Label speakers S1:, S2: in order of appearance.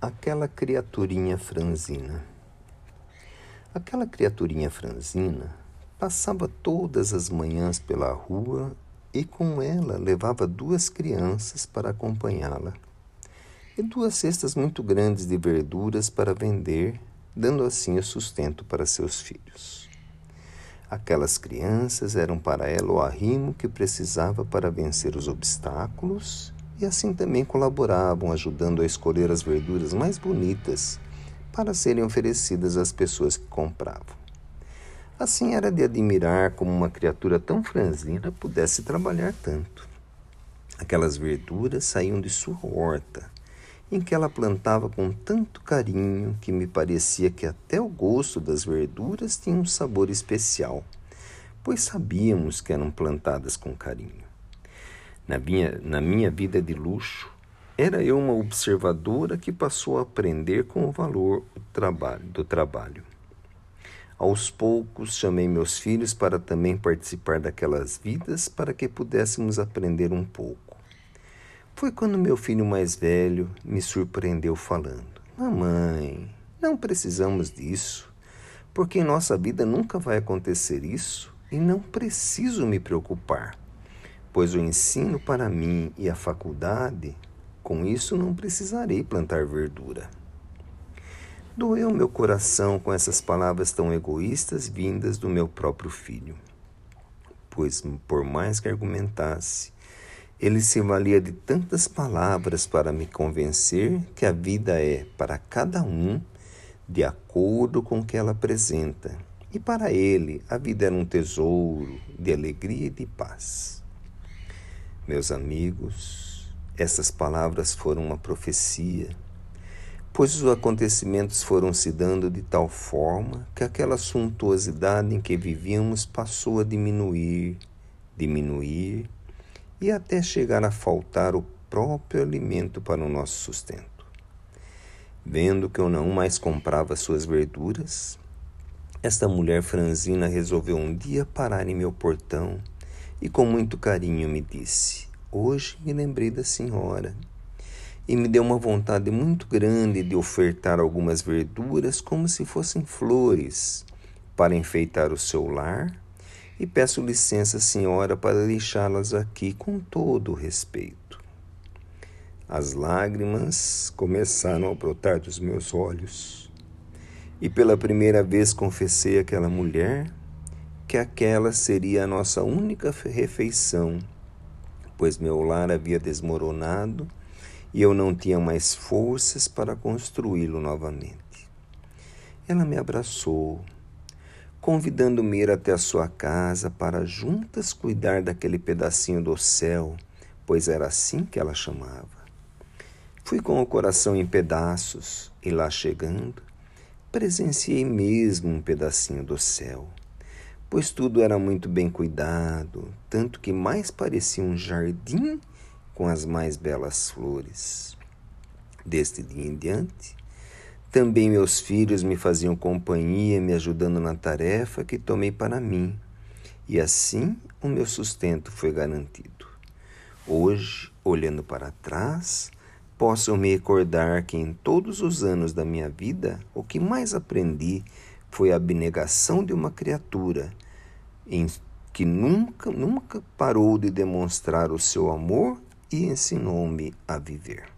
S1: Aquela criaturinha franzina. Aquela criaturinha franzina passava todas as manhãs pela rua e com ela levava duas crianças para acompanhá-la e duas cestas muito grandes de verduras para vender, dando assim o sustento para seus filhos. Aquelas crianças eram para ela o arrimo que precisava para vencer os obstáculos e assim também colaboravam, ajudando a escolher as verduras mais bonitas para serem oferecidas às pessoas que compravam. Assim era de admirar como uma criatura tão franzina pudesse trabalhar tanto. Aquelas verduras saíam de sua horta, em que ela plantava com tanto carinho que me parecia que até o gosto das verduras tinha um sabor especial, pois sabíamos que eram plantadas com carinho. Na minha, na minha vida de luxo, era eu uma observadora que passou a aprender com o valor do trabalho. Do trabalho. Aos poucos, chamei meus filhos para também participar daquelas vidas para que pudéssemos aprender um pouco. Foi quando meu filho mais velho me surpreendeu falando: Mamãe, não precisamos disso, porque em nossa vida nunca vai acontecer isso e não preciso me preocupar pois o ensino para mim e a faculdade, com isso não precisarei plantar verdura. Doeu meu coração com essas palavras tão egoístas vindas do meu próprio filho, pois, por mais que argumentasse, ele se valia de tantas palavras para me convencer que a vida é para cada um de acordo com o que ela apresenta, e para ele a vida era um tesouro de alegria e de paz. Meus amigos, essas palavras foram uma profecia, pois os acontecimentos foram se dando de tal forma que aquela suntuosidade em que vivíamos passou a diminuir, diminuir e até chegar a faltar o próprio alimento para o nosso sustento. Vendo que eu não mais comprava suas verduras, esta mulher franzina resolveu um dia parar em meu portão e com muito carinho me disse: Hoje me lembrei da senhora. E me deu uma vontade muito grande de ofertar algumas verduras como se fossem flores para enfeitar o seu lar. E peço licença, senhora, para deixá-las aqui com todo o respeito. As lágrimas começaram a brotar dos meus olhos. E pela primeira vez confessei àquela mulher que aquela seria a nossa única refeição, pois meu lar havia desmoronado e eu não tinha mais forças para construí-lo novamente. Ela me abraçou, convidando-me a ir até a sua casa para juntas cuidar daquele pedacinho do céu, pois era assim que ela chamava. Fui com o coração em pedaços e lá chegando, presenciei mesmo um pedacinho do céu pois tudo era muito bem cuidado, tanto que mais parecia um jardim com as mais belas flores. Deste dia em diante, também meus filhos me faziam companhia, me ajudando na tarefa que tomei para mim, e assim o meu sustento foi garantido. Hoje, olhando para trás, posso me recordar que em todos os anos da minha vida, o que mais aprendi foi a abnegação de uma criatura em que nunca, nunca parou de demonstrar o seu amor e ensinou-me a viver.